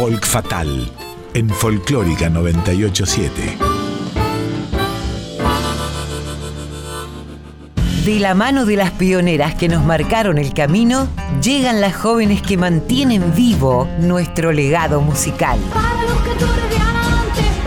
Folk Fatal en Folclórica 987. De la mano de las pioneras que nos marcaron el camino, llegan las jóvenes que mantienen vivo nuestro legado musical. Para los cantores de antes,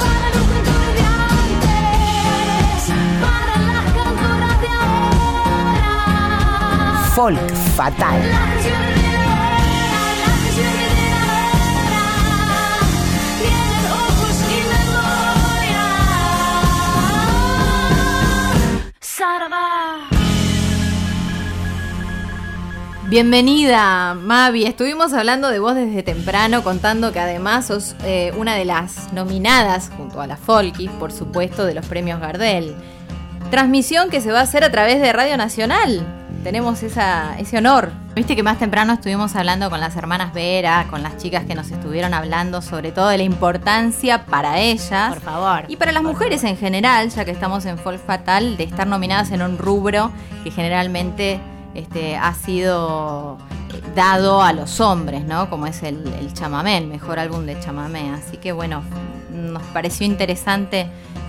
Bienvenida, Mavi. Estuvimos hablando de vos desde temprano, contando que además sos eh, una de las nominadas, junto a la Folkis, por supuesto, de los premios Gardel. Transmisión que se va a hacer a través de Radio Nacional. Tenemos esa, ese honor. Viste que más temprano estuvimos hablando con las hermanas Vera, con las chicas que nos estuvieron hablando sobre todo de la importancia para ellas. Por favor. Y para las mujeres en general, ya que estamos en Folk Fatal, de estar nominadas en un rubro que generalmente este, ha sido dado a los hombres, ¿no? Como es el, el chamamé, el mejor álbum de chamamé. Así que bueno, nos pareció interesante,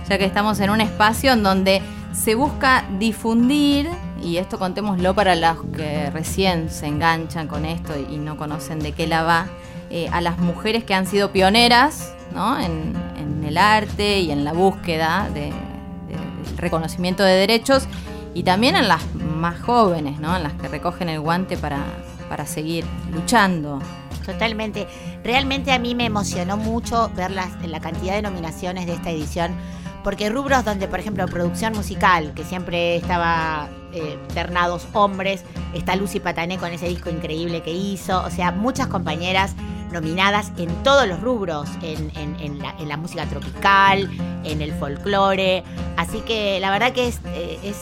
ya que estamos en un espacio en donde se busca difundir, y esto contémoslo para los que recién se enganchan con esto y no conocen de qué la va, eh, a las mujeres que han sido pioneras ¿no? en, en el arte y en la búsqueda de, de- del reconocimiento de derechos y también en las más jóvenes, ¿no? en las que recogen el guante para, para seguir luchando. Totalmente. Realmente a mí me emocionó mucho ver las, la cantidad de nominaciones de esta edición, porque rubros donde, por ejemplo, producción musical, que siempre estaba eh, ternados hombres, está Lucy Patané con ese disco increíble que hizo, o sea, muchas compañeras nominadas en todos los rubros, en, en- en la, música tropical, en el folclore, así que la verdad que es, eh, es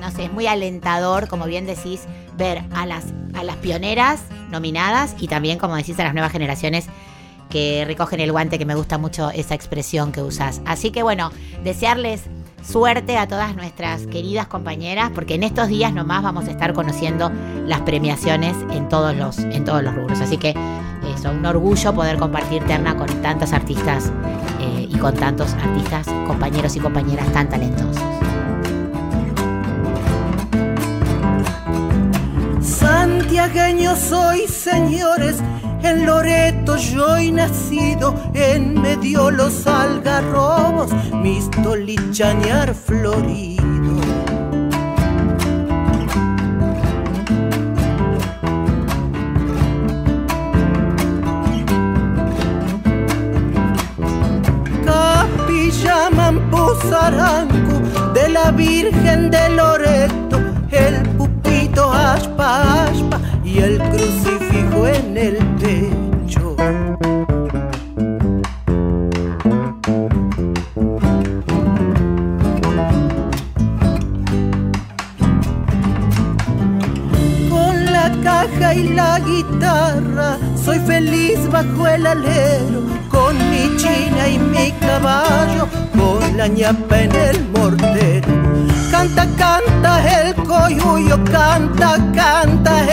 no sé, es muy alentador, como bien decís, ver a las, a las pioneras nominadas y también, como decís, a las nuevas generaciones que recogen el guante, que me gusta mucho esa expresión que usás. Así que bueno, desearles suerte a todas nuestras queridas compañeras, porque en estos días nomás vamos a estar conociendo las premiaciones en todos los, en todos los rubros. Así que eso, un orgullo poder compartir terna con tantos artistas eh, y con tantos artistas, compañeros y compañeras tan talentosos. Soy, señores, en Loreto yo he nacido, en medio los algarrobos, mis tolichañar florido. Capilla Mamposaranco de la Virgen de Loreto, el pupito aspa el crucifijo en el pecho. Con la caja y la guitarra soy feliz bajo el alero, con mi china y mi caballo, con la ñapa en el mortero. Canta, canta el coyuyo, canta, canta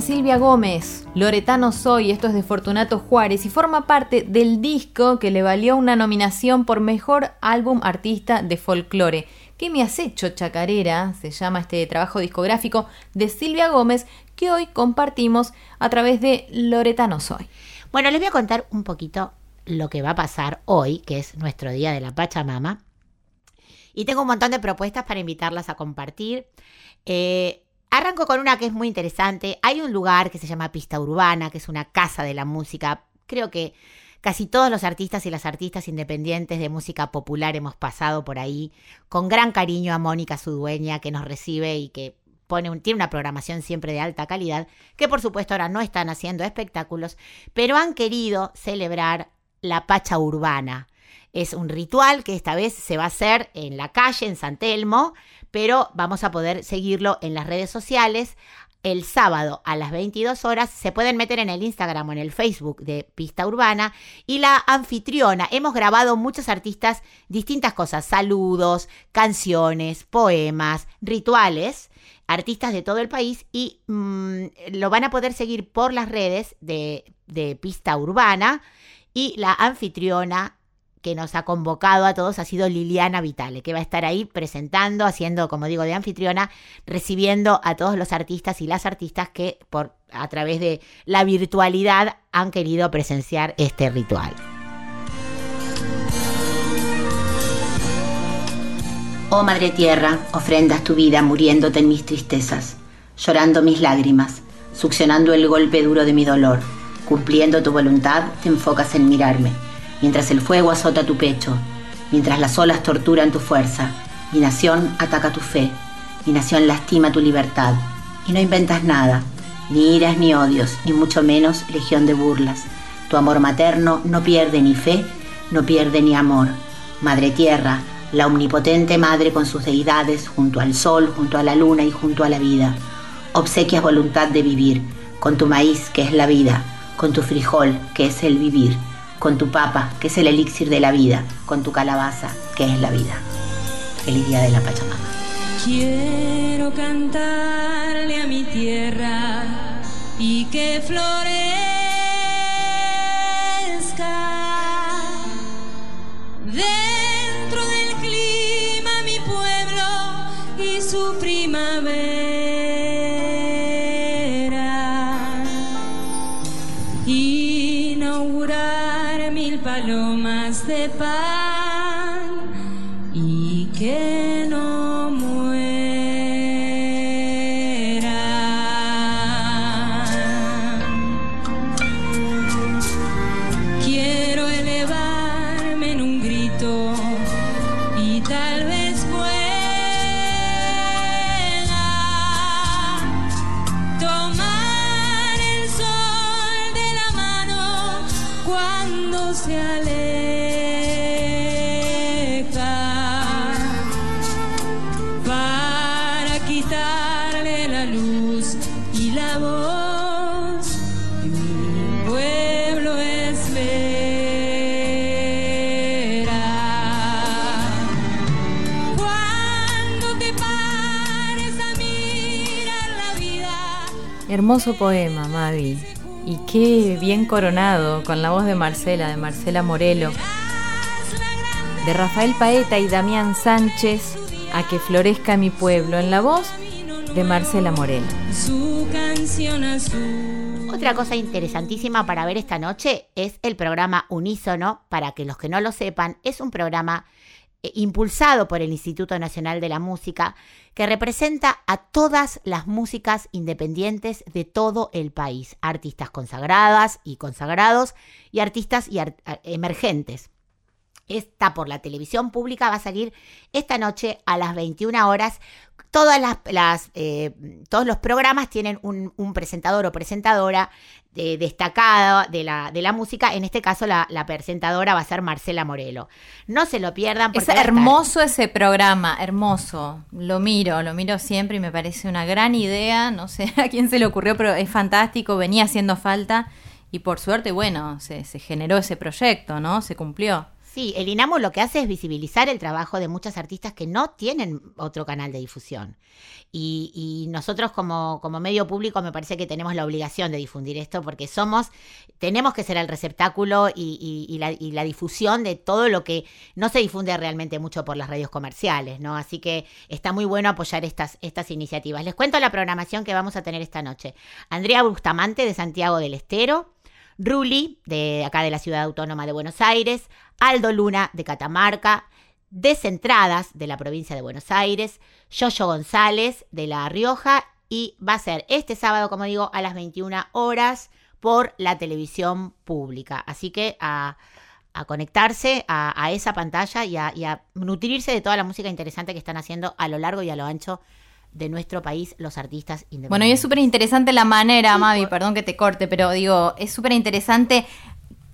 Silvia Gómez, Loretano Soy, esto es de Fortunato Juárez y forma parte del disco que le valió una nominación por Mejor Álbum Artista de Folclore. ¿Qué me has hecho, chacarera? Se llama este trabajo discográfico de Silvia Gómez que hoy compartimos a través de Loretano Soy. Bueno, les voy a contar un poquito lo que va a pasar hoy, que es nuestro día de la Pachamama. Y tengo un montón de propuestas para invitarlas a compartir. Eh, arranco con una que es muy interesante. Hay un lugar que se llama Pista Urbana, que es una casa de la música. Creo que casi todos los artistas y las artistas independientes de música popular hemos pasado por ahí. Con gran cariño a Mónica, su dueña, que nos recibe y que pone tiene una programación siempre de alta calidad, que por supuesto ahora no están haciendo espectáculos, pero han querido celebrar la Pacha Urbana. Es un ritual que esta vez se va a hacer en la calle, en San Telmo, pero vamos a poder seguirlo en las redes sociales. el sábado a las 22 horas. Se pueden meter en el Instagram o en el Facebook de Pista Urbana. Y la anfitriona, hemos grabado muchos artistas distintas cosas, saludos, canciones, poemas, rituales, artistas de todo el país y mm, lo van a poder seguir por las redes de, de Pista Urbana. Y la anfitriona que nos ha convocado a todos ha sido Liliana Vitale, que va a estar ahí presentando, haciendo, como digo, de anfitriona, recibiendo a todos los artistas y las artistas que por a través de la virtualidad han querido presenciar este ritual. Oh Madre Tierra, ofrendas tu vida muriéndote en mis tristezas, llorando mis lágrimas, succionando el golpe duro de mi dolor. Cumpliendo tu voluntad, te enfocas en mirarme, mientras el fuego azota tu pecho, mientras las olas torturan tu fuerza. Mi nación ataca tu fe, mi nación lastima tu libertad, y no inventas nada, ni iras ni odios, ni mucho menos legión de burlas. Tu amor materno no pierde ni fe, no pierde ni amor. Madre Tierra, la omnipotente madre con sus deidades, junto al sol, junto a la luna y junto a la vida. Obsequias voluntad de vivir, con tu maíz, que es la vida, con tu frijol, que es el vivir, con tu papa, que es el elixir de la vida, con tu calabaza, que es la vida. Feliz día de la Pachamama. Quiero cantarle a mi tierra y que florezca dentro del clima mi pueblo y su primavera. Hermoso poema, Mavi. Y qué bien coronado, con la voz de Marcela, de Marcela Morelo, de Rafael Paeta y Damián Sánchez, a que florezca mi pueblo, en la voz de Marcela Morelo. Su canción azul. Otra cosa interesantísima para ver esta noche es el programa Unísono. Para que los que no lo sepan, es un programa impulsado por el Instituto Nacional de la Música que representa a todas las músicas independientes de todo el país, artistas consagradas y consagrados y artistas y emergentes. Está por la televisión pública, va a salir esta noche a las 21 horas. Todas las, las, eh, todos los programas tienen un, un presentador o presentadora eh, destacada de la, de la música. En este caso, la, la presentadora va a ser Marcela Morelo. No se lo pierdan porque Es hermoso ese programa, hermoso. Lo miro, lo miro siempre y me parece una gran idea. No sé a quién se le ocurrió, pero es fantástico, venía haciendo falta y por suerte, bueno, se, se generó ese proyecto, ¿no? Se cumplió. Sí, el INAMU lo que hace es visibilizar el trabajo de muchos artistas que no tienen otro canal de difusión. Y, y nosotros como, como medio público me parece que tenemos la obligación de difundir esto porque somos, tenemos que ser el receptáculo y, y- y la, y la difusión de todo lo que no se difunde realmente mucho por las radios comerciales, ¿no? Así que está muy bueno apoyar estas, estas iniciativas. Les cuento la programación que vamos a tener esta noche. Andrea Bustamante de Santiago del Estero, Ruli, de acá de la Ciudad Autónoma de Buenos Aires, Aldo Luna, de Catamarca, Descentradas, de la provincia de Buenos Aires, Yoyo González, de La Rioja, y va a ser este sábado, como digo, a las 21 horas por la televisión pública. Así que a, a conectarse a, esa pantalla y a nutrirse de toda la música interesante que están haciendo a lo largo y a lo ancho de nuestro país los artistas independientes. Bueno, y es súper interesante la manera, Mavi, perdón que te corte, pero digo, es súper interesante.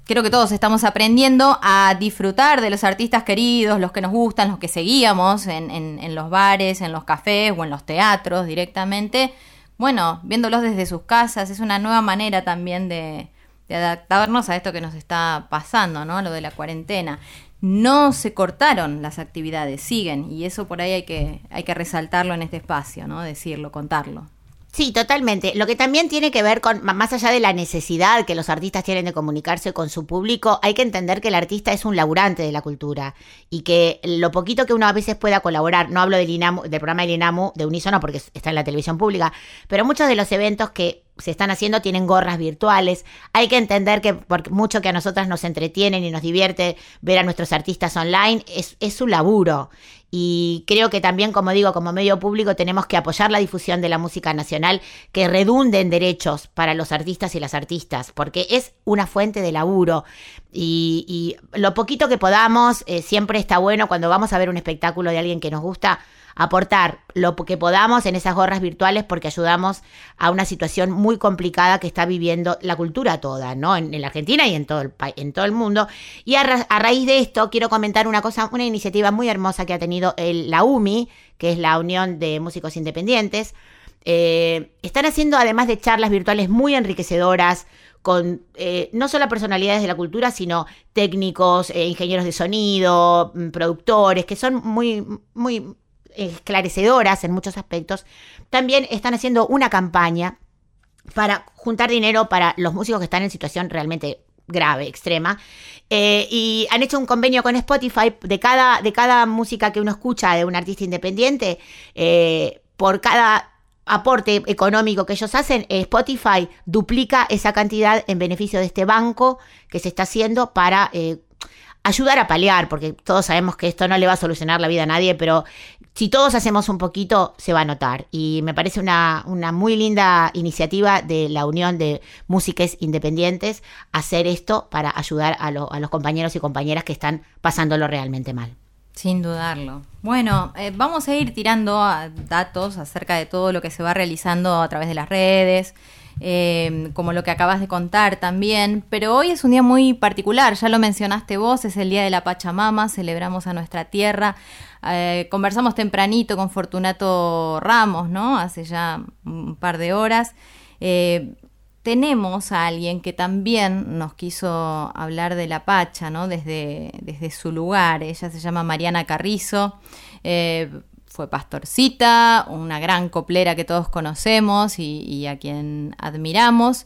Creo que todos estamos aprendiendo a disfrutar de los artistas queridos, los que nos gustan, los que seguíamos en, en- en los bares, en los cafés o en los teatros directamente, bueno, viéndolos desde sus casas, es una nueva manera también de, de adaptarnos a esto que nos está pasando, ¿no? Lo de la cuarentena. No se cortaron las actividades, siguen, y eso por ahí hay que, hay que resaltarlo en este espacio, ¿no? Decirlo, contarlo. Sí, totalmente. Lo que también tiene que ver con, más allá de la necesidad que los artistas tienen de comunicarse con su público, hay que entender que el artista es un laburante de la cultura y que lo poquito que uno a veces pueda colaborar, no hablo del, INAMU, del programa del INAMU de Unísono porque está en la televisión pública, pero muchos de los eventos que se están haciendo tienen gorras virtuales. Hay que entender que por mucho que a nosotras nos entretienen y nos divierte ver a nuestros artistas online, es, es su laburo. Y creo que también, como digo, como medio público tenemos que apoyar la difusión de la música nacional que redunde en derechos para los artistas y las artistas, porque es una fuente de laburo. Y, y lo poquito que podamos, eh, siempre está bueno cuando vamos a ver un espectáculo de alguien que nos gusta, aportar lo que podamos en esas gorras virtuales porque ayudamos a una situación muy complicada que está viviendo la cultura toda, ¿no? En, la Argentina y en todo el, en todo el mundo. Y a, ra- a raíz de esto quiero comentar una cosa, una iniciativa muy hermosa que ha tenido la UMI, que es la Unión de Músicos Independientes. Eh, están haciendo, además de charlas virtuales muy enriquecedoras, con eh, no solo personalidades de la cultura, sino técnicos, eh, ingenieros de sonido, mm, productores, que son muy, muy esclarecedoras en muchos aspectos. También están haciendo una campaña para juntar dinero para los músicos que están en situación realmente grave, extrema. Eh, y han hecho un convenio con Spotify de cada, de cada música que uno escucha de un artista independiente, eh, por cada aporte económico que ellos hacen, eh, Spotify duplica esa cantidad en beneficio de este banco que se está haciendo para ayudar a paliar, porque todos sabemos que esto no le va a solucionar la vida a nadie, pero si todos hacemos un poquito, se va a notar. Y me parece una, una muy linda iniciativa de la Unión de Músicas Independientes hacer esto para ayudar a, lo- a los compañeros y compañeras que están pasándolo realmente mal. Sin dudarlo. Bueno, eh, vamos a ir tirando ah, datos acerca de todo lo que se va realizando a través de las redes, eh, como lo que acabas de contar también, pero hoy es un día muy particular, ya lo mencionaste vos, es el Día de la Pachamama, celebramos a nuestra tierra, eh, conversamos tempranito con Fortunato Ramos, ¿no? Hace ya un par de horas. Eh, tenemos a alguien que también nos quiso hablar de la Pacha, ¿no? Desde, desde su lugar. Ella se llama Mariana Carrizo. eh, fue pastorcita, una gran coplera que todos conocemos y, y a quien admiramos.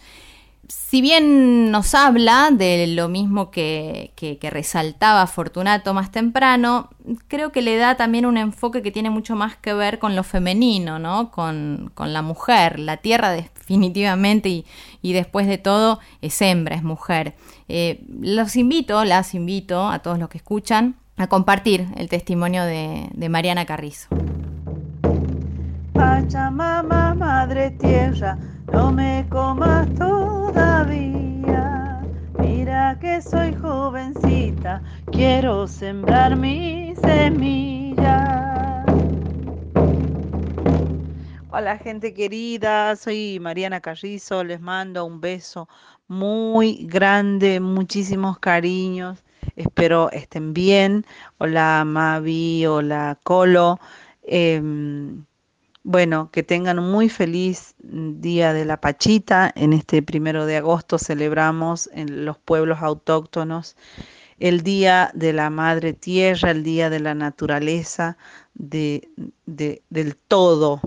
Si bien nos habla de lo mismo que, que- resaltaba Fortunato más temprano, creo que le da también un enfoque que tiene mucho más que ver con lo femenino, ¿no? Con, con la mujer. La tierra definitivamente y, y después de todo es hembra, es mujer. Eh, los invito, las invito a todos los que escuchan a compartir el testimonio de, de Mariana Carrizo. Pachamama, madre tierra, no me comas todavía. Mira que soy jovencita, quiero sembrar mi semilla. Hola gente querida, soy Mariana Carrizo, les mando un beso muy grande, muchísimos cariños, espero estén bien. Hola Mavi, hola Colo. Em, bueno, que tengan un muy feliz día de la Pachita. En este primero de agosto celebramos en los pueblos autóctonos el Día de la Madre Tierra, el Día de la Naturaleza, de, de- del todo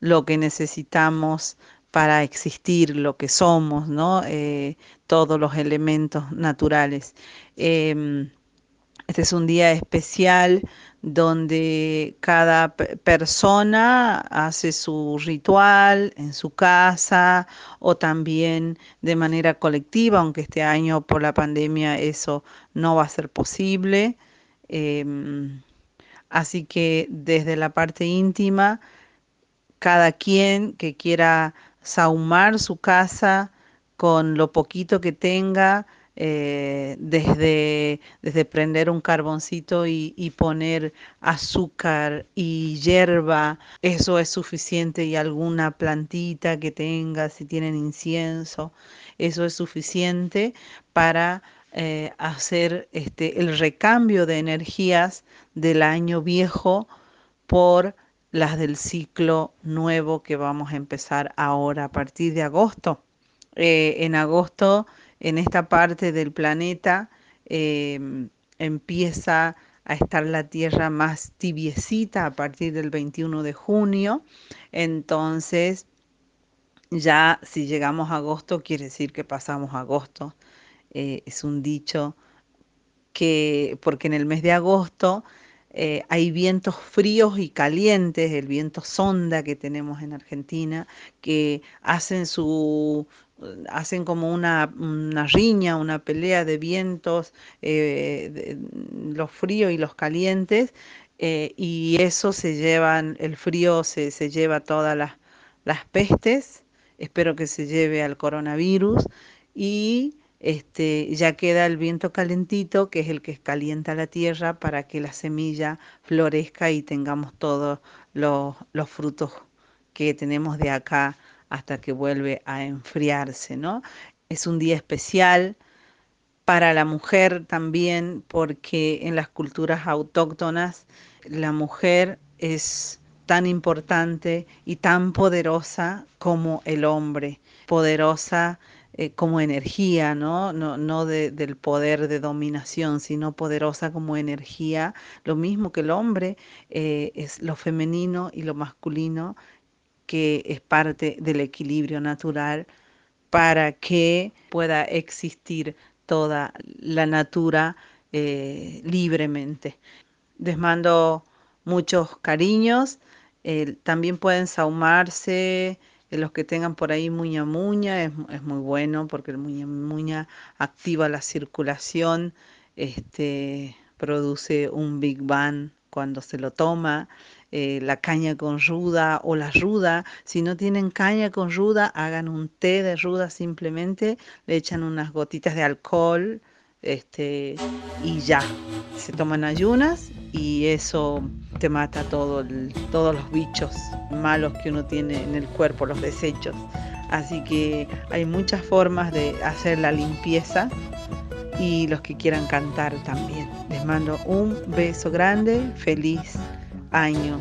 lo que necesitamos para existir, lo que somos, ¿no? Eh, todos los elementos naturales. Em, este es un día especial donde cada pe- persona hace su ritual en su casa o también de manera colectiva, aunque este año por la pandemia eso no va a ser posible. Em, así que desde la parte íntima, cada quien que quiera sahumar su casa con lo poquito que tenga, eh, desde, desde prender un carboncito y, poner azúcar y hierba, eso es suficiente, y alguna plantita que tenga, si tienen incienso, eso es suficiente para eh, hacer este, el recambio de energías del año viejo por las del ciclo nuevo que vamos a empezar ahora a partir de agosto. Eh, en agosto, en esta parte del planeta, eh, empieza a estar la Tierra más tibiecita a partir del 21 de junio. Entonces, ya si llegamos a agosto, quiere decir que pasamos agosto. Eh, es un dicho que, porque en el mes de agosto eh, hay vientos fríos y calientes, el viento sonda que tenemos en Argentina, que hacen su hacen como una, una riña, una pelea de vientos, eh, los fríos y los calientes, eh, y eso se llevan, el frío se, se lleva todas las, las pestes, espero que se lleve al coronavirus, y este, ya queda el viento calentito, que es el que calienta la tierra para que la semilla florezca y tengamos todos los frutos que tenemos de acá hasta que vuelve a enfriarse, ¿no? Es un día especial para la mujer también porque en las culturas autóctonas la mujer es tan importante y tan poderosa como el hombre, poderosa eh, como energía, ¿no? No, no de- del poder de dominación, sino poderosa como energía, lo mismo que el hombre eh, es lo femenino y lo masculino que es parte del equilibrio natural para que pueda existir toda la natura eh, libremente. Les mando muchos cariños. eh, también pueden saumarse eh, los que tengan por ahí muña muña, es, es muy bueno porque el muña muña activa la circulación, este, produce un Big Bang cuando se lo toma eh, la caña con ruda o la ruda. Si no tienen caña con ruda, hagan un té de ruda simplemente, le echan unas gotitas de alcohol este, y ya. Se toman ayunas y eso te mata todo todos los bichos malos que uno tiene en el cuerpo, los desechos. Así que hay muchas formas de hacer la limpieza y los que quieran cantar también. Les mando un beso grande, feliz año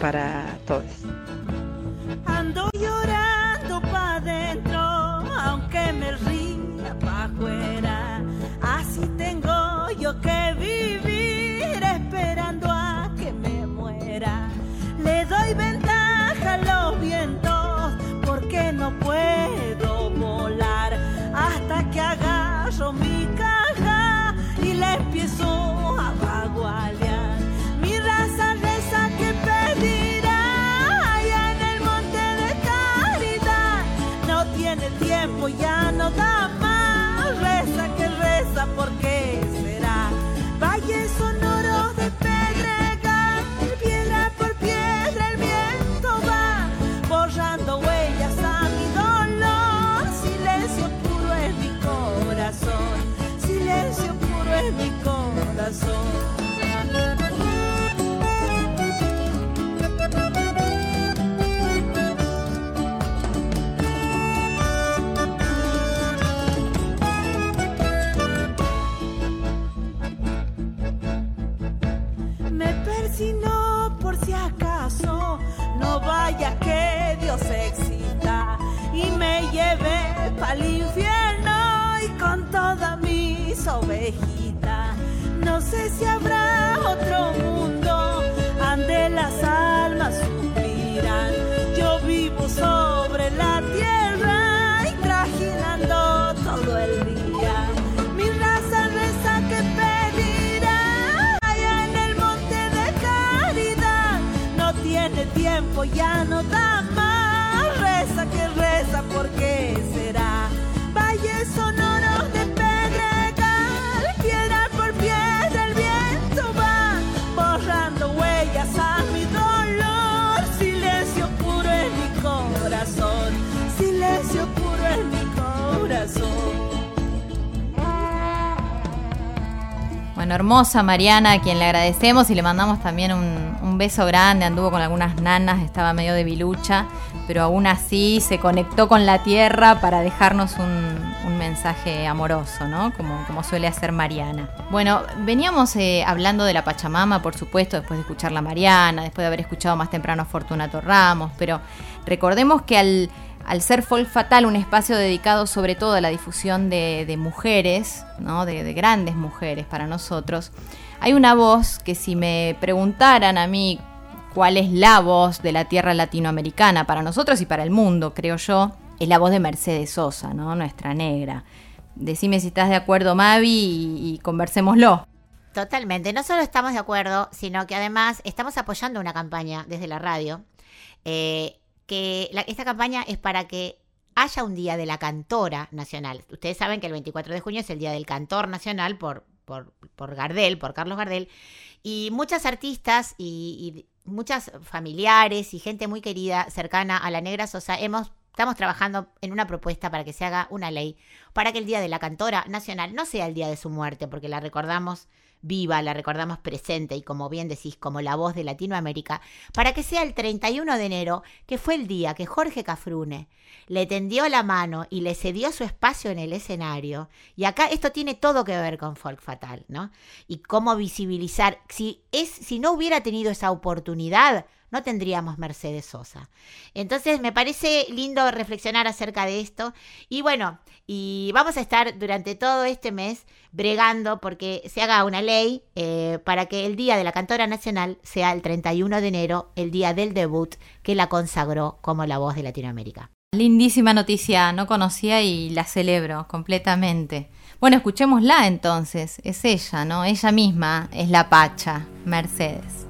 para todos. Exista y me lleve pa'l infierno y con todas mis ovejitas. No sé si habrá otro mundo ande las almas suspirán. Yo vivo sobre la tierra y trajinando todo el día. Mi raza reza que pedirá en el monte de caridad. No tiene tiempo, ya no da Hermosa Mariana, a quien le agradecemos y le mandamos también un, un beso grande. Anduvo con algunas nanas, estaba medio debilucha, pero aún así se conectó con la tierra para dejarnos un, un mensaje amoroso, ¿no? Como, como suele hacer Mariana. Bueno, veníamos eh, hablando de la Pachamama, por supuesto, después de escuchar la Mariana, después de haber escuchado más temprano a Fortunato Ramos, pero recordemos que al, al ser Folk Fatal un espacio dedicado sobre todo a la difusión de, mujeres, ¿no? De, de grandes mujeres para nosotros, hay una voz que si me preguntaran a mí cuál es la voz de la tierra latinoamericana para nosotros y para el mundo, creo yo, es la voz de Mercedes Sosa. Nuestra negra. Decime si estás de acuerdo, Mavi, y, y conversémoslo. Totalmente. No solo estamos de acuerdo, sino que además estamos apoyando una campaña desde la radio. eh, que la- esta campaña es para que haya un día de la cantora nacional. Ustedes saben que el 24 de junio es el día del cantor nacional por, por, por Gardel, por Carlos Gardel. Y muchas artistas y, y muchas familiares y gente muy querida cercana a la Negra Sosa hemos estamos trabajando en una propuesta para que se haga una ley para que el día de la cantora nacional no sea el día de su muerte, porque la recordamos viva, la recordamos presente y como bien decís, como la voz de Latinoamérica, para que sea el 31 de enero, que fue el día que Jorge Cafrune le tendió la mano y le cedió su espacio en el escenario. Y acá esto tiene todo que ver con Folk Fatal, ¿no? Y cómo visibilizar, si, es, si no hubiera tenido esa oportunidad, no tendríamos Mercedes Sosa. Entonces me parece lindo reflexionar acerca de esto. Y bueno, y vamos a estar durante todo este mes bregando porque se haga una ley eh, para que el Día de la Cantora Nacional sea el 31 de enero, el día del debut que la consagró como la voz de Latinoamérica. Lindísima noticia, no conocía y la celebro completamente. Bueno, escuchémosla entonces, es ella, ¿no? Ella misma es la Pacha, Mercedes.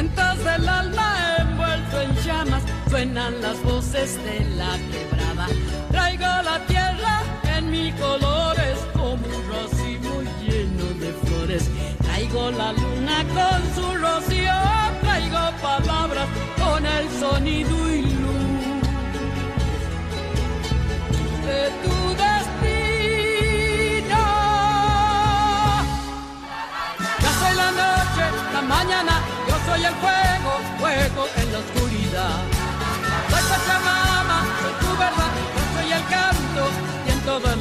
Vientos del alma envuelto en llamas, suenan las voces de la quebrada. Traigo la tierra en mis colores como un racimo lleno de flores. Traigo la luna con su rocío,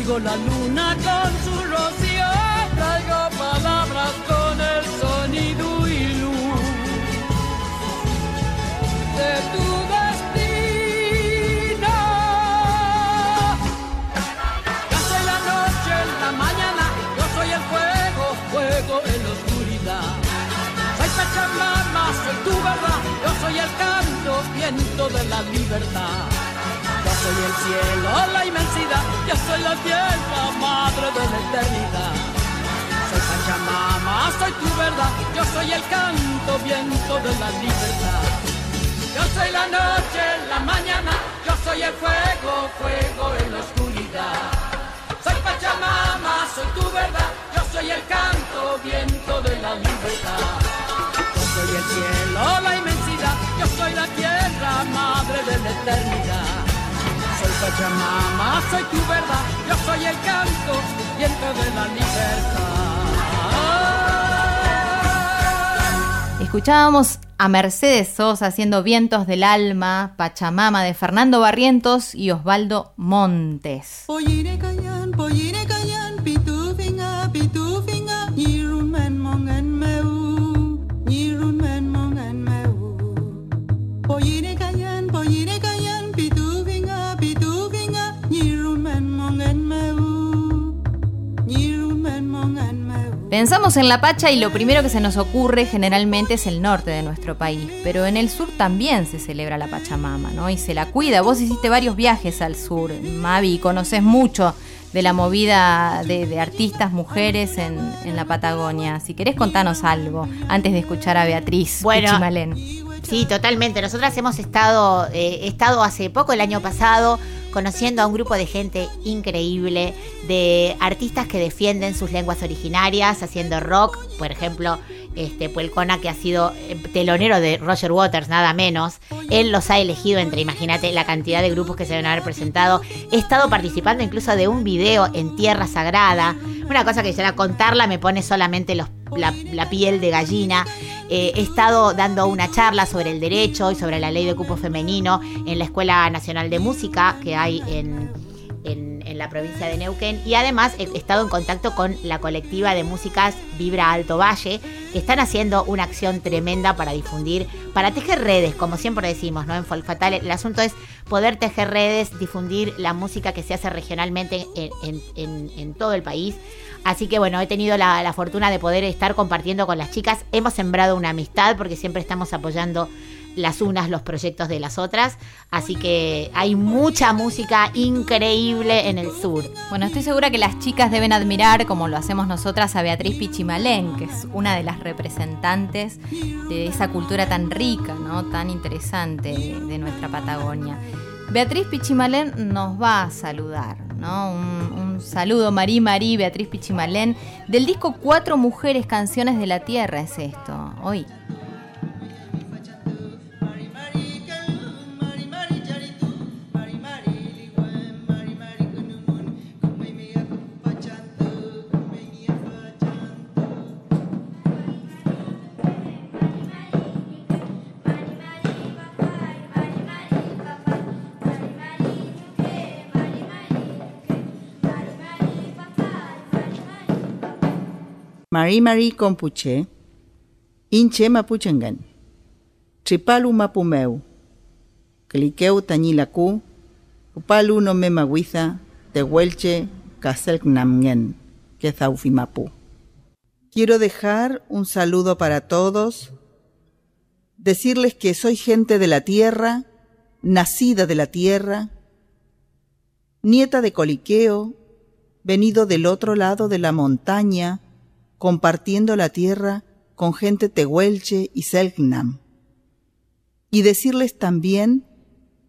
Traigo la luna con su rocío, traigo palabras con el sonido y luz de tu destino. Soy la noche, la mañana, yo soy el fuego, fuego en la oscuridad. Soy Pachamama, soy tu verdad, yo soy el canto, viento de la libertad. Soy el cielo, la inmensidad, yo soy la tierra, madre de la eternidad. Soy Pachamama, soy tu verdad, yo soy el canto, viento de la libertad. Yo soy la noche, la mañana, yo soy el fuego, fuego en la oscuridad. Soy Pachamama, soy tu verdad, yo soy el canto, viento de la libertad. Yo soy el cielo, la inmensidad, yo soy la tierra, madre de la eternidad. Soy Pachamama, soy tu verdad, yo soy el canto, viento de la libertad. Escuchábamos a Mercedes Sosa haciendo Vientos del Alma, Pachamama de Fernando Barrientos y Osvaldo Montes. Pensamos en la Pacha y lo primero que se nos ocurre generalmente es el norte de nuestro país, pero en el sur también se celebra la Pachamama, ¿no? Y se la cuida. Vos hiciste varios viajes al sur, Mavi, conoces mucho de la movida de, de artistas, mujeres en, en la Patagonia. Si querés contanos algo antes de escuchar a Beatriz Bueno, Pichimalén. Sí, totalmente. Nosotras hemos estado, eh, estado hace poco, el año pasado, conociendo a un grupo de gente increíble, de artistas que defienden sus lenguas originarias, haciendo rock, por ejemplo, este Puelcona, que ha sido eh, telonero de Roger Waters, nada menos. Él los ha elegido entre, imagínate, la cantidad de grupos que se deben haber presentado. He estado participando incluso de un video en Tierra Sagrada. Una cosa que ya contarla me pone solamente los- la, la piel de gallina. Eh, he estado dando una charla sobre el derecho y sobre la ley de cupo femenino en la Escuela Nacional de Música que hay en, en- en la provincia de Neuquén. Y además he estado en contacto con la colectiva de músicas Vibra Alto Valle, que están haciendo una acción tremenda para difundir, para tejer redes, como siempre decimos, ¿no? En Folk Fatal. El asunto es poder tejer redes, difundir la música que se hace regionalmente en, en- en- en todo el país. Así que bueno, he tenido la, la fortuna de poder estar compartiendo con las chicas. Hemos sembrado una amistad porque siempre estamos apoyando las unas los proyectos de las otras. Así que hay mucha música increíble en el sur. Bueno, estoy segura que las chicas deben admirar, como lo hacemos nosotras, a Beatriz Pichimalén, que es una de las representantes de esa cultura tan rica, ¿no? tan interesante de, nuestra Patagonia. Beatriz Pichimalén nos va a saludar, ¿no? Un, un saludo, Marí Marí, Beatriz Pichimalén, del disco Cuatro Mujeres, Canciones de la Tierra, es esto, hoy. Mari Mari Compuche, Inche Mapuchangan, Tripalu Mapumeu, Cliqueu Tañilacu, Upalu no me maguiza, Tehuelche, Caselcnamgen, Quezaufimapu. Quiero dejar un saludo para todos, decirles que soy gente de la tierra, nacida de la tierra, nieta de Coliqueo, venido del otro lado de la montaña, compartiendo la tierra con gente tehuelche y selknam. Y decirles también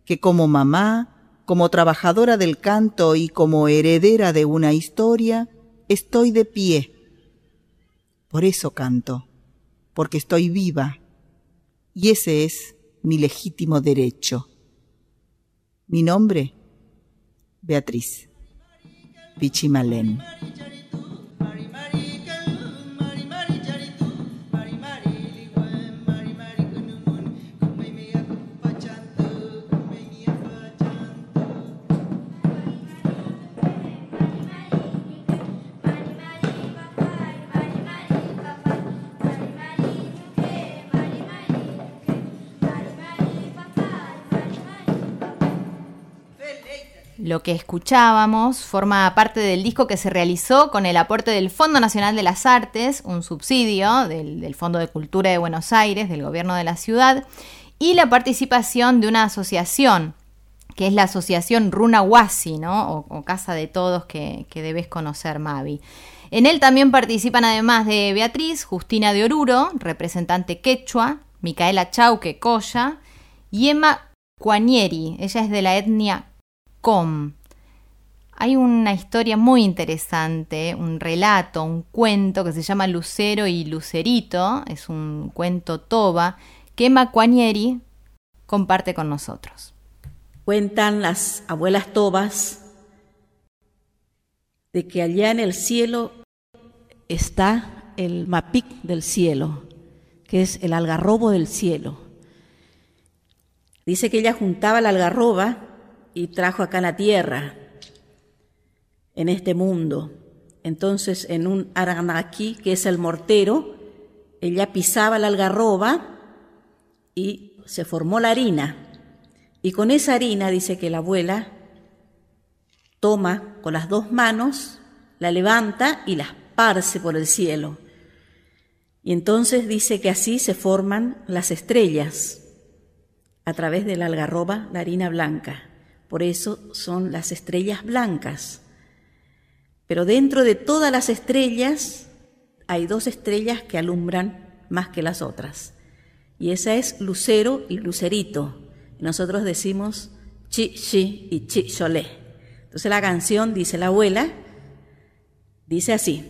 que como mamá, como trabajadora del canto y como heredera de una historia, estoy de pie. Por eso canto, porque estoy viva. Y ese es mi legítimo derecho. Mi nombre, Beatriz Pichimalén. Que escuchábamos forma parte del disco que se realizó con el aporte del Fondo Nacional de las Artes, un subsidio del, Fondo de Cultura de Buenos Aires, del gobierno de la ciudad, y la participación de una asociación, que es la Asociación Runa Wasi, ¿no? O, o Casa de Todos, que, que debes conocer, Mavi. En él también participan, además de Beatriz, Justina de Oruro, representante quechua, Micaela Chauque Coya, y Emma Cuanieri, ella es de la etnia Hay una historia muy interesante, un relato, un cuento que se llama Lucero y Lucerito, es un cuento toba que Emma Cuanieri comparte con nosotros. Cuentan las abuelas tobas de que allá en el cielo está el mapic del cielo, que es el algarrobo del cielo. Dice que ella juntaba la algarroba y trajo acá la tierra, en este mundo. Entonces, en un aranaki, que es el mortero, ella pisaba la algarroba y se formó la harina. Y con esa harina dice que la abuela toma con las dos manos, la levanta y las esparce por el cielo. Y entonces dice que así se forman las estrellas a través de la algarroba, la harina blanca. Por eso son las estrellas blancas. Pero dentro de todas las estrellas hay dos estrellas que alumbran más que las otras. Y esa es Lucero y Lucerito. Nosotros decimos chi, chi y chi, cholé. Entonces la canción, dice la abuela, dice así.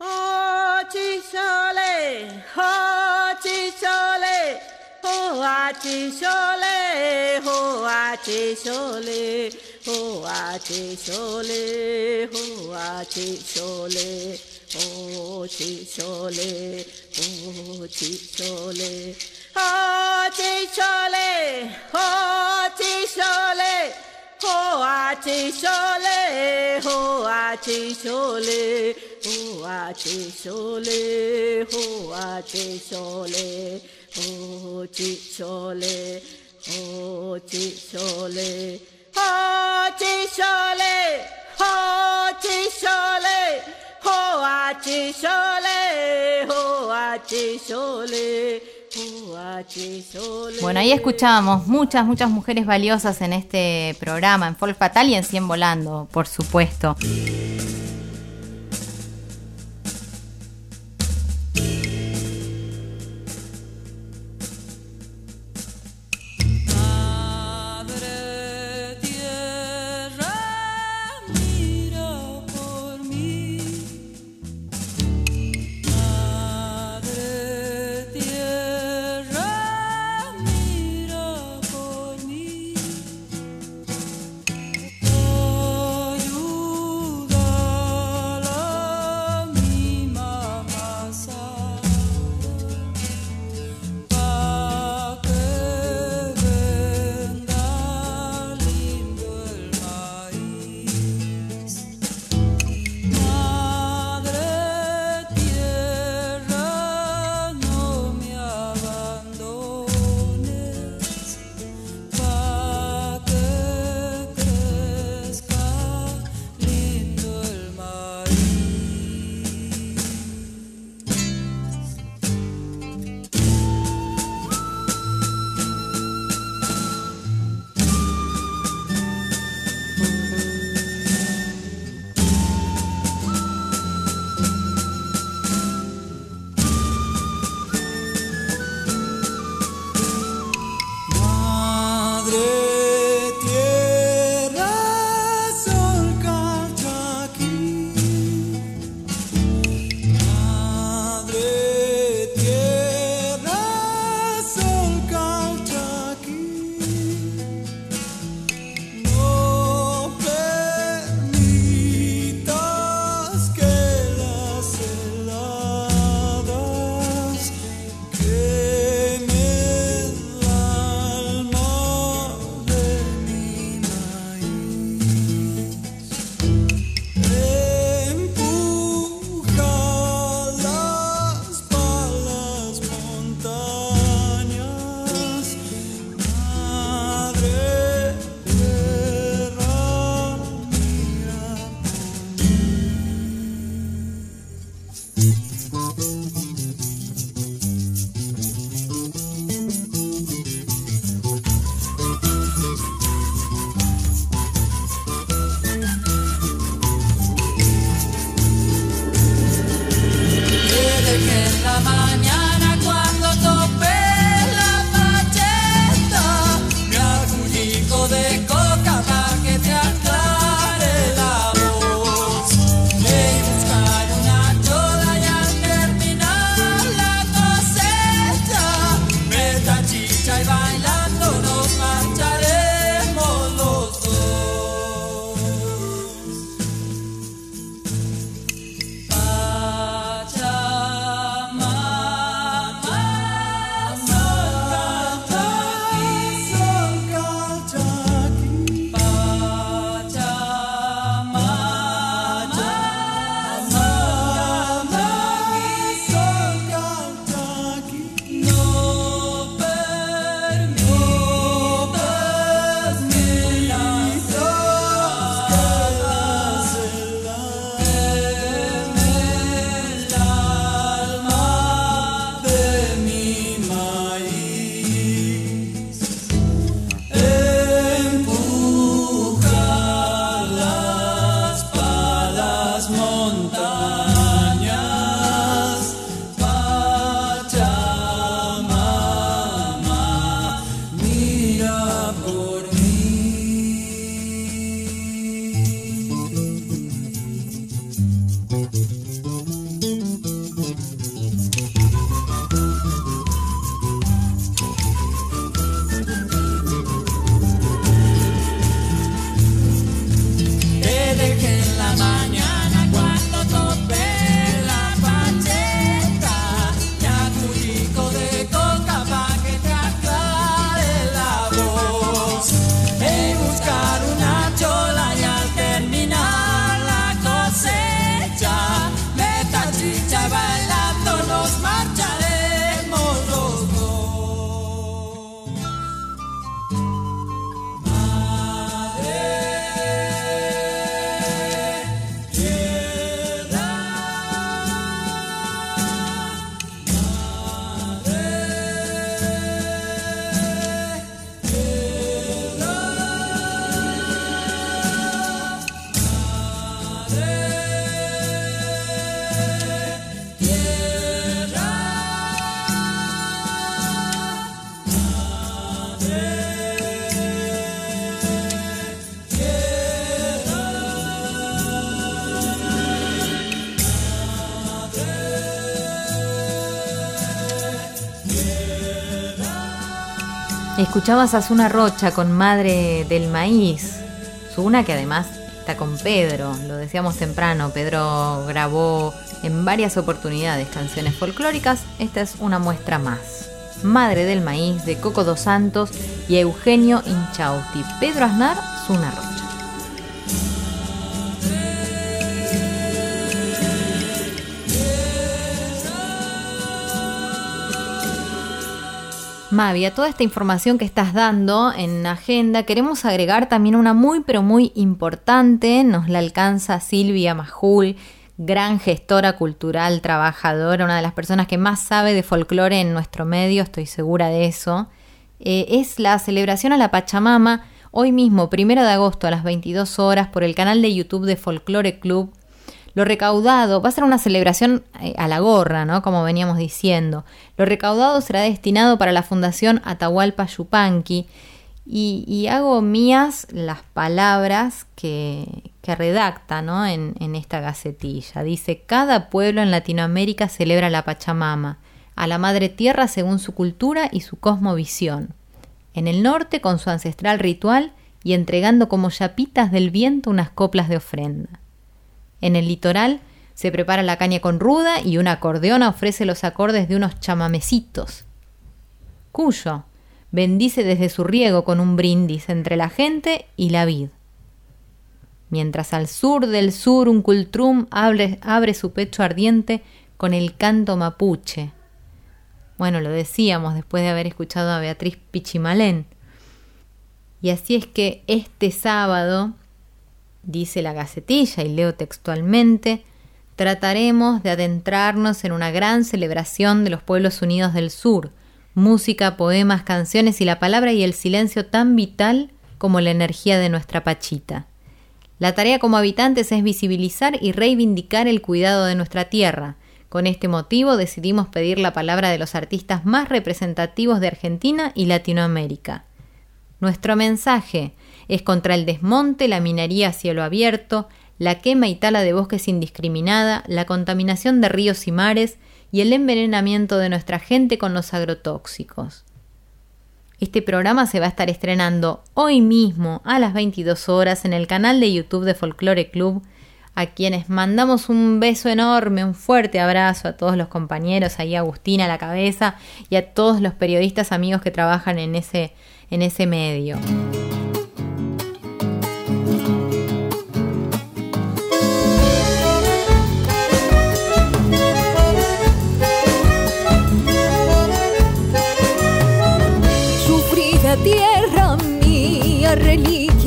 Oh, chisole, oh, chisole, oh, ah, chisole, oh, ah, chisole, oh, ah, chisole, oh, ah, chisole, oh, chisole, oh, chisole, oh, chisole, oh, chisole. Ho a chisole, ho a chisole, ho a chisole, ho a chisole, ho chisole, ho chisole, ho chisole, ho chisole, ho ho a chisole. Bueno, ahí escuchábamos muchas, muchas mujeres valiosas en este programa, en Folk Fatal y en Cien Volando, por supuesto. Escuchabas a Zuna Rocha con Madre del Maíz. Zuna que además está con Pedro, lo decíamos temprano, Pedro grabó en varias oportunidades canciones folclóricas, esta es una muestra más. Madre del Maíz de Coco dos Santos y Eugenio Inchausti. Pedro Aznar, Zuna Rocha. Mavi, a toda esta información que estás dando en agenda, queremos agregar también una muy pero muy importante, nos la alcanza Silvia Majul, gran gestora cultural, trabajadora, una de las personas que más sabe de folclore en nuestro medio, estoy segura de eso. Eh, es la celebración a la Pachamama, hoy mismo, primero de agosto a las 22 horas, por el canal de YouTube de Folklore Club. Lo recaudado va a ser una celebración eh, a la gorra, ¿no? Como veníamos diciendo. Lo recaudado será destinado para la Fundación Atahualpa Yupanqui. Y, hago mías las palabras que, redacta ¿no? en, en esta gacetilla. Dice, cada pueblo en Latinoamérica celebra la Pachamama, a la Madre Tierra según su cultura y su cosmovisión. En el norte con su ancestral ritual y entregando como chapitas del viento unas coplas de ofrenda. En el litoral se prepara la caña con ruda y una acordeona ofrece los acordes de unos chamamecitos. Cuyo bendice desde su riego con un brindis entre la gente y la vid. Mientras al sur del sur un cultrum abre, abre su pecho ardiente con el canto mapuche. Bueno, lo decíamos después de haber escuchado a Beatriz Pichimalén. Y así es que este sábado dice la gacetilla, y leo textualmente, trataremos de adentrarnos en una gran celebración de los pueblos unidos del sur, música, poemas, canciones y la palabra y el silencio tan vital como la energía de nuestra Pachita. La tarea como habitantes es visibilizar y reivindicar el cuidado de nuestra tierra. Con este motivo decidimos pedir la palabra de los artistas más representativos de Argentina y Latinoamérica. Nuestro mensaje es contra el desmonte, la minería a cielo abierto, la quema y tala de bosques indiscriminada, la contaminación de ríos y mares y el envenenamiento de nuestra gente con los agrotóxicos. Este programa se va a estar estrenando hoy mismo a las 22 horas en el canal de YouTube de Folklore Club, a quienes mandamos un beso enorme, un fuerte abrazo a todos los compañeros, ahí a Agustina a la cabeza y a todos los periodistas amigos que trabajan en ese, en ese medio.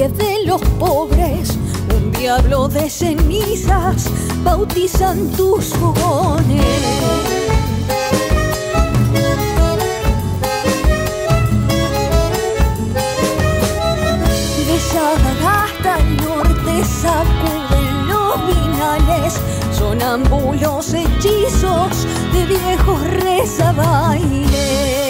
De los pobres, un diablo de cenizas bautizan tus fogones. De Sagasta al norte sacuden los vinales, sonambulos hechizos de viejos rezabailes.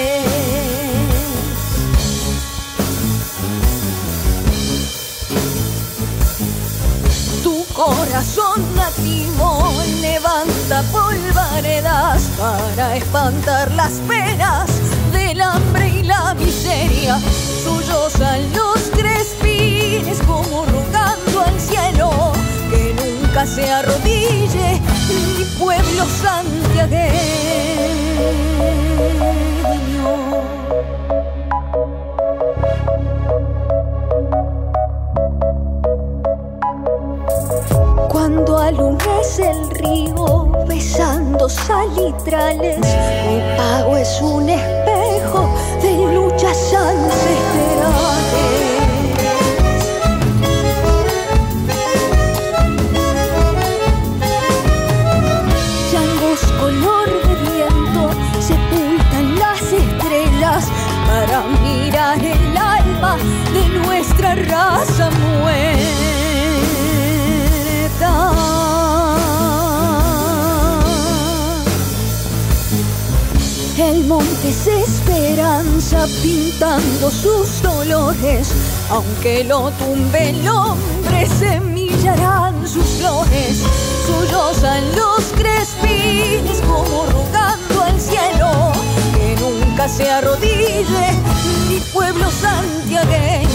Corazón nativo levanta polvaredas para espantar las penas del hambre y la miseria. Sollozan los crespines como rogando al cielo que nunca se arrodille mi pueblo santiagueño. Cuando alumbres el río besando salitrales, mi pago es un espejo de luchas ancestrales. El monte es esperanza pintando sus dolores, aunque lo tumbe el hombre, semillarán sus flores. Sollozan los crespines como rogando al cielo que nunca se arrodille mi pueblo santiagueño.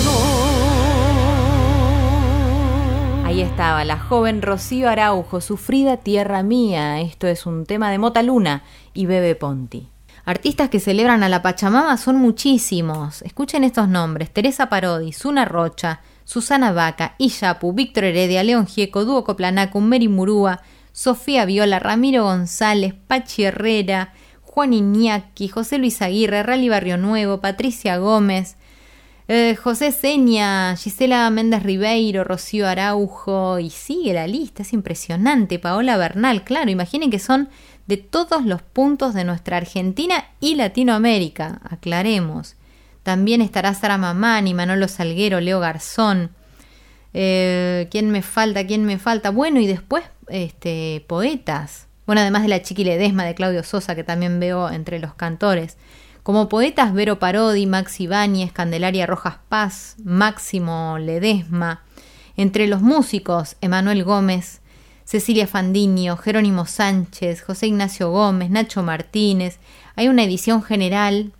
Ahí estaba la joven Rocío Araujo, Sufrida Tierra Mía. Esto es un tema de Mota Luna y Bebe Ponti. Artistas que celebran a la Pachamama son muchísimos. Escuchen estos nombres: Teresa Parodi, Zuna Rocha, Susana Vaca, Iyapu, Víctor Heredia, León Gieco, Dúo Coplanacu, Meri Murúa, Sofía Viola, Ramiro González, Pachi Herrera, Juan Iñaki, José Luis Aguirre, Rally Barrio Nuevo, Patricia Gómez, eh, José Seña, Gisela Méndez Ribeiro, Rocío Araujo, y sigue la lista, es impresionante. Paola Bernal, claro, imaginen que son de todos los puntos de nuestra Argentina y Latinoamérica, aclaremos. También estará Sara Mamani, Manolo Salguero, Leo Garzón. Eh, ¿Quién me falta? ¿Quién me falta? Bueno, y después, este, poetas. Bueno, además de la Chiqui Ledesma de Claudio Sosa, que también veo entre los cantores. Como poetas, Vero Parodi, Max Ibáñez, Candelaria Rojas Paz, Máximo Ledesma. Entre los músicos, Emanuel Gómez, Cecilia Fandiño, Jerónimo Sánchez, José Ignacio Gómez, Nacho Martínez. Hay una edición general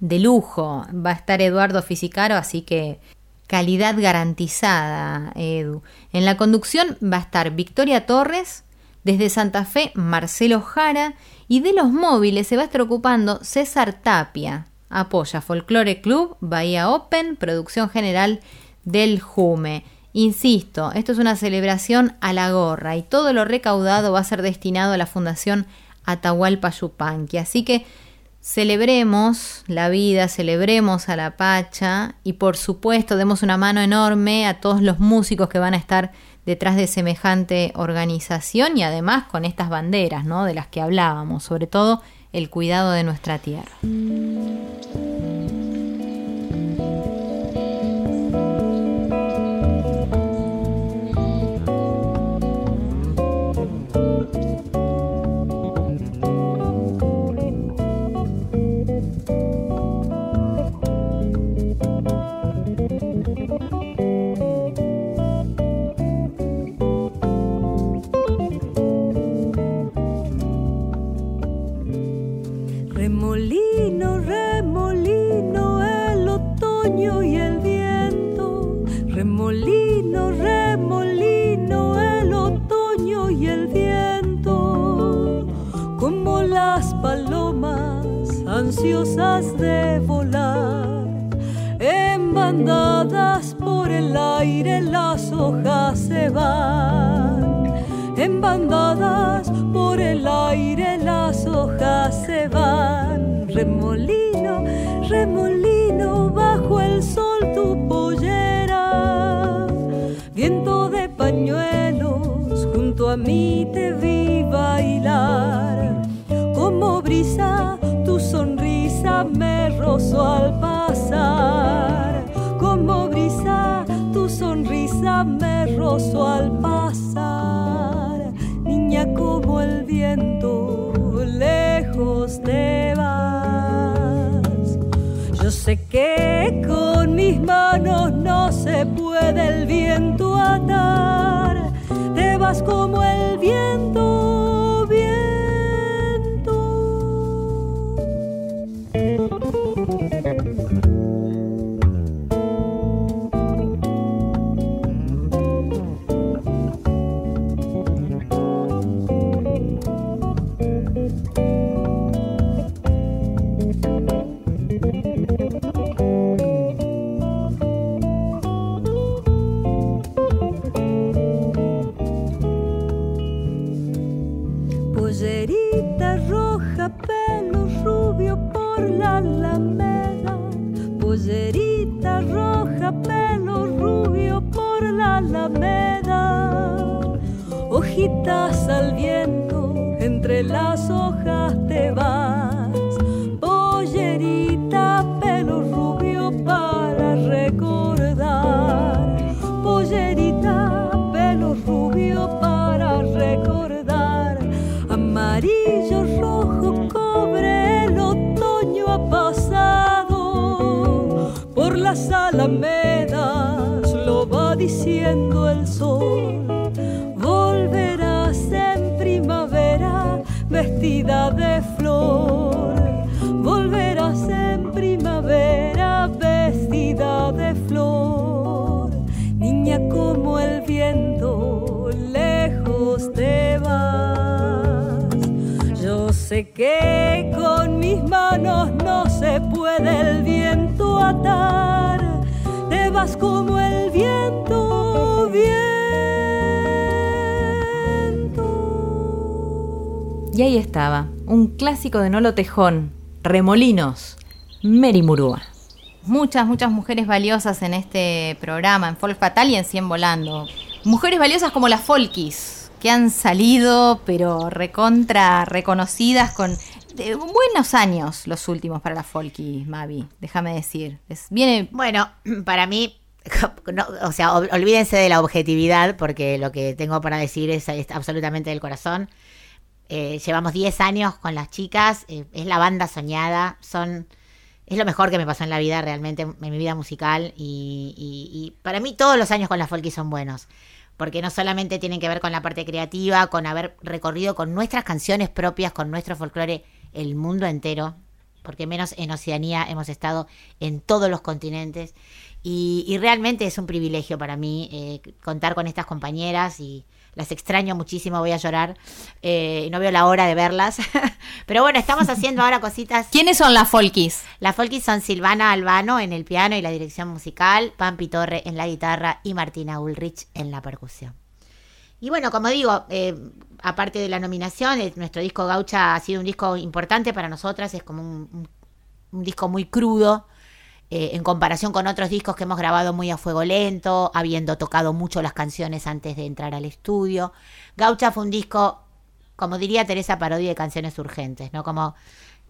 de lujo. Va a estar Eduardo Fisicaro, así que calidad garantizada, Edu. En la conducción va a estar Victoria Torres, desde Santa Fe, Marcelo Jara, y de los móviles se va a estar ocupando César Tapia. Apoya Folklore Club, Bahía Open, producción general del Jume. Insisto, esto es una celebración a la gorra y todo lo recaudado va a ser destinado a la Fundación Atahualpa Yupanqui. Así que celebremos la vida, celebremos a la Pacha y por supuesto demos una mano enorme a todos los músicos que van a estar detrás de semejante organización y además con estas banderas, ¿no? De las que hablábamos, sobre todo el cuidado de nuestra tierra. Ansiosas de volar. En bandadas por el aire las hojas se van. En bandadas por el aire las hojas se van. Remolino, remolino, bajo el sol tu pollera. Viento de pañuelos, junto a mí te vi bailar. al pasar, niña como el viento, lejos te vas. Yo sé que con mis manos no se puede el viento atar, te vas como el viento. Las alamedas lo va diciendo el sol. Volverás en primavera vestida de flor. Como el viento, Y ahí estaba, un clásico de Nolo Tejón, Remolinos, Mary Murúa. Muchas, muchas mujeres valiosas en este programa, en Folk Fatal y en Cien Volando. Mujeres valiosas como las Folkis, que han salido, pero recontra reconocidas con buenos años los últimos para las Folkis, Mavi, déjame decir. Es, viene Bueno, para mí, no, o sea, ol- olvídense de la objetividad, porque lo que tengo para decir es, absolutamente del corazón. Eh, llevamos 10 años con las chicas, eh, es la banda soñada, son es lo mejor que me pasó en la vida realmente, en mi vida musical. Y para mí todos los años con las Folky son buenos. Porque no solamente tienen que ver con la parte creativa, con haber recorrido con nuestras canciones propias, con nuestro folclore, el mundo entero. Porque menos en Oceanía hemos estado en todos los continentes. Y, y realmente es un privilegio para mí eh, contar con estas compañeras y las extraño muchísimo, voy a llorar. Eh, no veo la hora de verlas. Pero bueno, estamos haciendo ahora cositas. ¿Quiénes son las Folkis? Las Folkis son Silvana Albano en el piano y la dirección musical, Pampi Torre en la guitarra y Martina Ulrich en la percusión. Y bueno, como digo, eh, aparte de la nominación, nuestro disco Gaucha ha sido un disco importante para nosotras, es como un, un- disco muy crudo, eh, en comparación con otros discos que hemos grabado muy a fuego lento, habiendo tocado mucho las canciones antes de entrar al estudio. Gaucha fue un disco, como diría Teresa Parodi, de canciones urgentes, ¿no? Como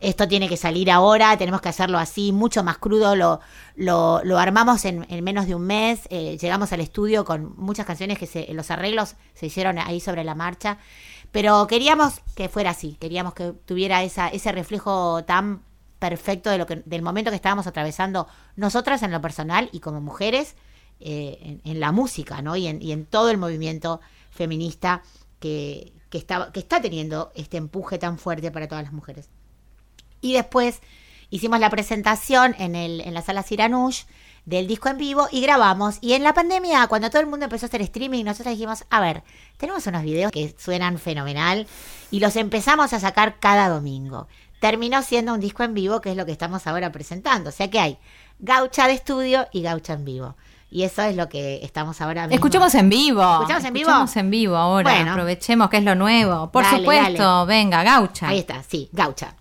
esto tiene que salir ahora, tenemos que hacerlo así, mucho más crudo, lo, lo, lo armamos en, en menos de un mes, eh, llegamos al estudio con muchas canciones que se, los arreglos se hicieron ahí sobre la marcha, pero queríamos que fuera así, queríamos que tuviera esa, ese reflejo tan perfecto de lo que, del momento que estábamos atravesando nosotras en lo personal y como mujeres eh, en, la música, ¿no? Y en, y en todo el movimiento feminista que, que, está, que está teniendo este empuje tan fuerte para todas las mujeres. Y después hicimos la presentación en, el, en la sala Siranush del disco en vivo y grabamos. Y en la pandemia, cuando todo el mundo empezó a hacer streaming, nosotros dijimos, a ver, tenemos unos videos que suenan fenomenal y los empezamos a sacar cada domingo. Terminó siendo un disco en vivo, que es lo que estamos ahora presentando. O sea que hay gaucha de estudio y gaucha en vivo. Y eso es lo que estamos ahora mismo. Escuchemos en vivo. ¿Escuchamos en vivo? Escuchemos en vivo ahora. Bueno. Aprovechemos que es lo nuevo. Por Dale, supuesto, dale. venga, gaucha. Ahí está, sí, gaucha.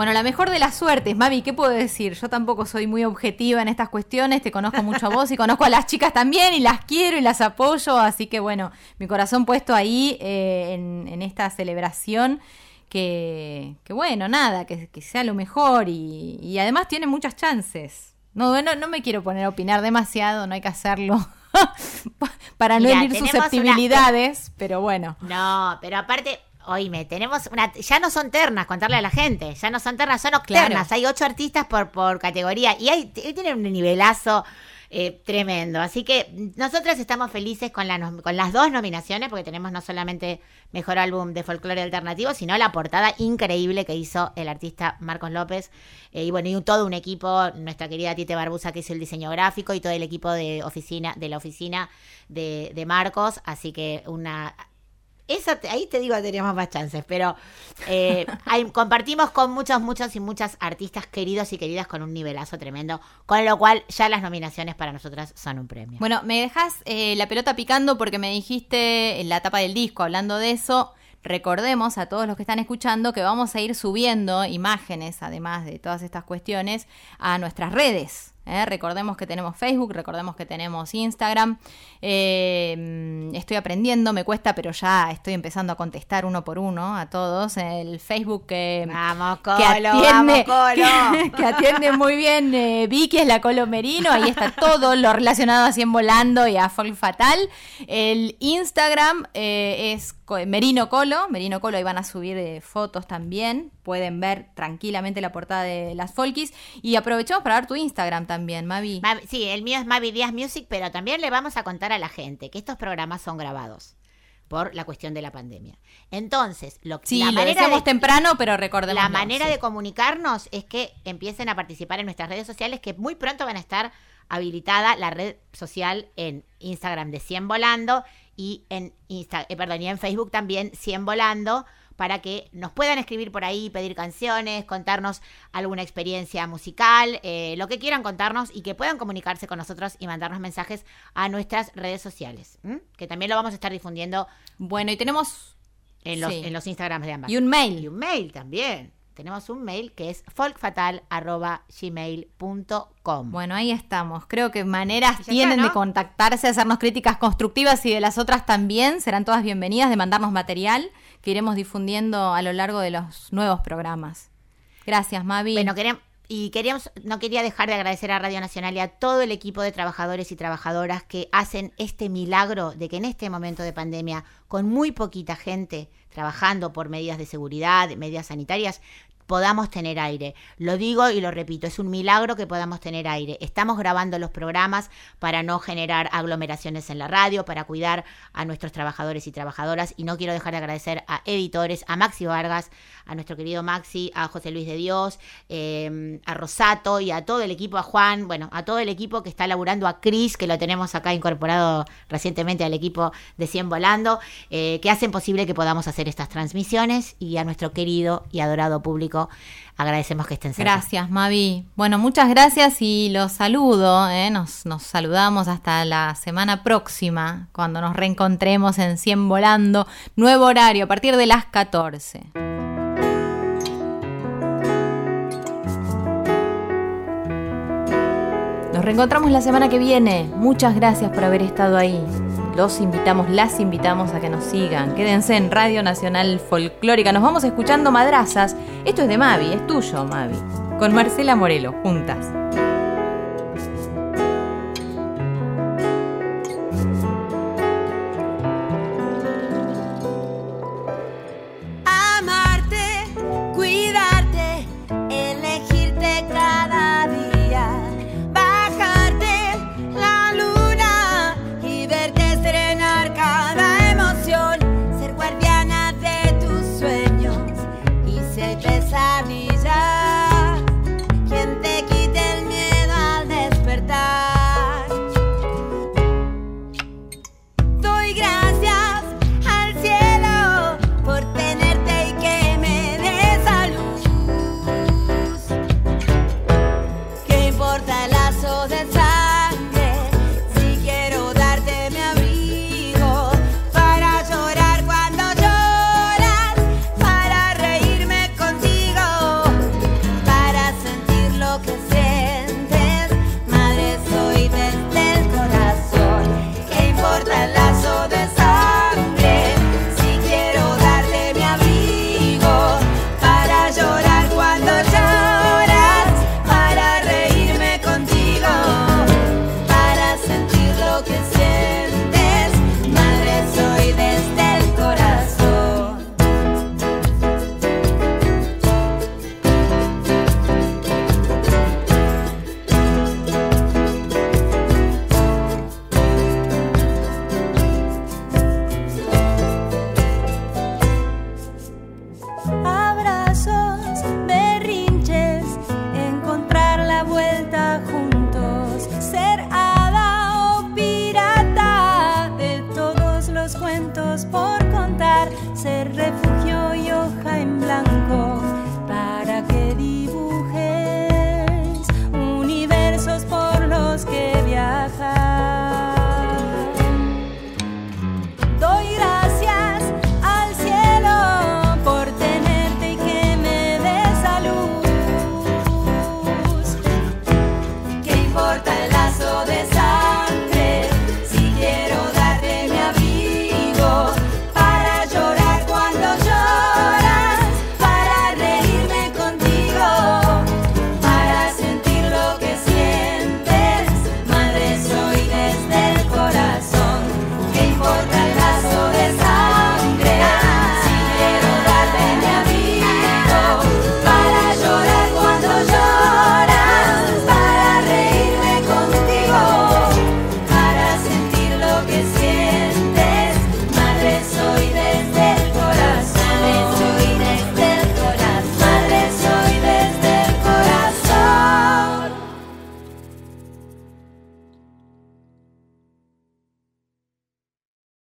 Bueno, la mejor de las suertes, Mami, ¿qué puedo decir? Yo tampoco soy muy objetiva en estas cuestiones, te conozco mucho a vos y conozco a las chicas también y las quiero y las apoyo, así que bueno, mi corazón puesto ahí eh, en, en esta celebración. Que, que bueno, nada, que, que sea lo mejor y, y además tiene muchas chances. No, no, no me quiero poner a opinar demasiado, no hay que hacerlo para no Mira, herir una- susceptibilidades, pero bueno. No, pero aparte, oíme, tenemos una. Ya no son ternas, contarle a la gente. Ya no son ternas, son octernas. Claro. Hay ocho artistas por, por categoría. Y hay, tienen un nivelazo eh, tremendo. Así que nosotras estamos felices con, la, con las dos nominaciones, porque tenemos no solamente mejor álbum de folclore alternativo, sino la portada increíble que hizo el artista Marcos López. Eh, y bueno, y un- todo un equipo, nuestra querida Tite Barbusa que hizo el diseño gráfico y todo el equipo de oficina, de la oficina de, de Marcos. Así que una esa te- ahí te digo tenemos más chances, pero eh, hay- compartimos con muchos, muchos y muchas artistas queridos y queridas con un nivelazo tremendo, con lo cual ya las nominaciones para nosotras son un premio. Bueno, me dejas eh, la pelota picando porque me dijiste en la tapa del disco, hablando de eso, recordemos a todos los que están escuchando que vamos a ir subiendo imágenes, además de todas estas cuestiones, a nuestras redes. ¿Eh? Recordemos que tenemos Facebook, recordemos que tenemos Instagram. Eh, estoy aprendiendo, me cuesta, pero ya estoy empezando a contestar uno por uno a todos. El Facebook que, Vamos, que Colo, atiende, vamos, Colo. que, que atiende muy bien eh, Vicky, es la Colo Merino, ahí está todo lo relacionado a Cien Volando y a Folk Fatal. El Instagram es Merino Colo, Merino Colo, ahí van a subir eh, fotos también, pueden ver tranquilamente la portada de las Folkis. Y aprovechamos para ver tu Instagram también, Mavi. Mavi- sí, el mío es Mavi Díaz Music, pero también le vamos a contar a la gente que estos programas son grabados por la cuestión de la pandemia. Entonces, lo, Sí, la lo manera de- temprano, pero recordemos. La manera de comunicarnos es que empiecen a participar en nuestras redes sociales, que muy pronto van a estar habilitada la red social en Instagram de 100 Volando y en Insta, eh, perdón, y en Facebook también 100 Volando para que nos puedan escribir por ahí, pedir canciones, contarnos alguna experiencia musical, eh, lo que quieran contarnos y que puedan comunicarse con nosotros y mandarnos mensajes a nuestras redes sociales, ¿m? que también lo vamos a estar difundiendo. Bueno, y tenemos en los, sí. en los Instagrams de ambas. Y un mail. Y un mail también. Tenemos un mail que es folkfatal.gmail.com. Bueno, ahí estamos. Creo que maneras tienen está, ¿no? de contactarse, hacernos críticas constructivas y de las otras también. Serán todas bienvenidas de mandarnos material que iremos difundiendo a lo largo de los nuevos programas. Gracias, Mavi. Bueno, queremos, y queríamos, no quería dejar de agradecer a Radio Nacional y a todo el equipo de trabajadores y trabajadoras que hacen este milagro de que en este momento de pandemia, con muy poquita gente trabajando por medidas de seguridad, medidas sanitarias, podamos tener aire. Lo digo y lo repito, es un milagro que podamos tener aire. Estamos grabando los programas para no generar aglomeraciones en la radio, para cuidar a nuestros trabajadores y trabajadoras. Y no quiero dejar de agradecer a editores, a Maxi Vargas, a nuestro querido Maxi, a José Luis de Dios, eh, a Rosato y a todo el equipo, a Juan, bueno, a todo el equipo que está laburando, a Cris, que lo tenemos acá incorporado recientemente al equipo de 100 Volando, eh, que hacen posible que podamos hacer estas transmisiones y a nuestro querido y adorado público agradecemos que estén cerca. Gracias, Mavi. Bueno, muchas gracias y los saludo. ¿eh? Nos, nos saludamos hasta la semana próxima, cuando nos reencontremos en 100 Volando. Nuevo horario, a partir de las 14. Nos reencontramos la semana que viene. Muchas gracias por haber estado ahí. Los invitamos, las invitamos a que nos sigan. Quédense en Radio Nacional Folclórica. Nos vamos escuchando madrazas. Esto es de Mavi, es tuyo, Mavi. Con Marcela Morelo, juntas.